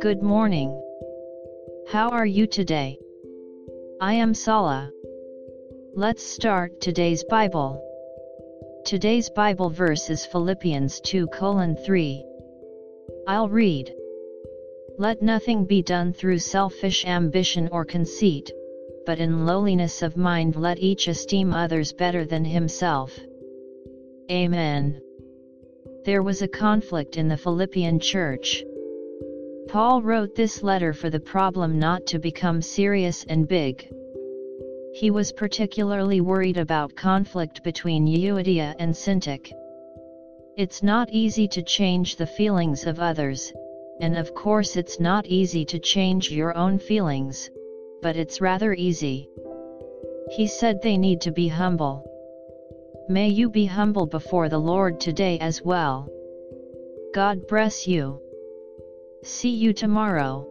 Good morning. How are you today? I am Sala. Let's start today's Bible. Today's Bible verse is Philippians 2 3. I'll read. Let nothing be done through selfish ambition or conceit, but in lowliness of mind let each esteem others better than himself. Amen. There was a conflict in the Philippian church. Paul wrote this letter for the problem not to become serious and big. He was particularly worried about conflict between Euodia and Syntyche. It's not easy to change the feelings of others, and of course it's not easy to change your own feelings, but it's rather easy. He said they need to be humble. May you be humble before the Lord today as well. God bless you. See you tomorrow.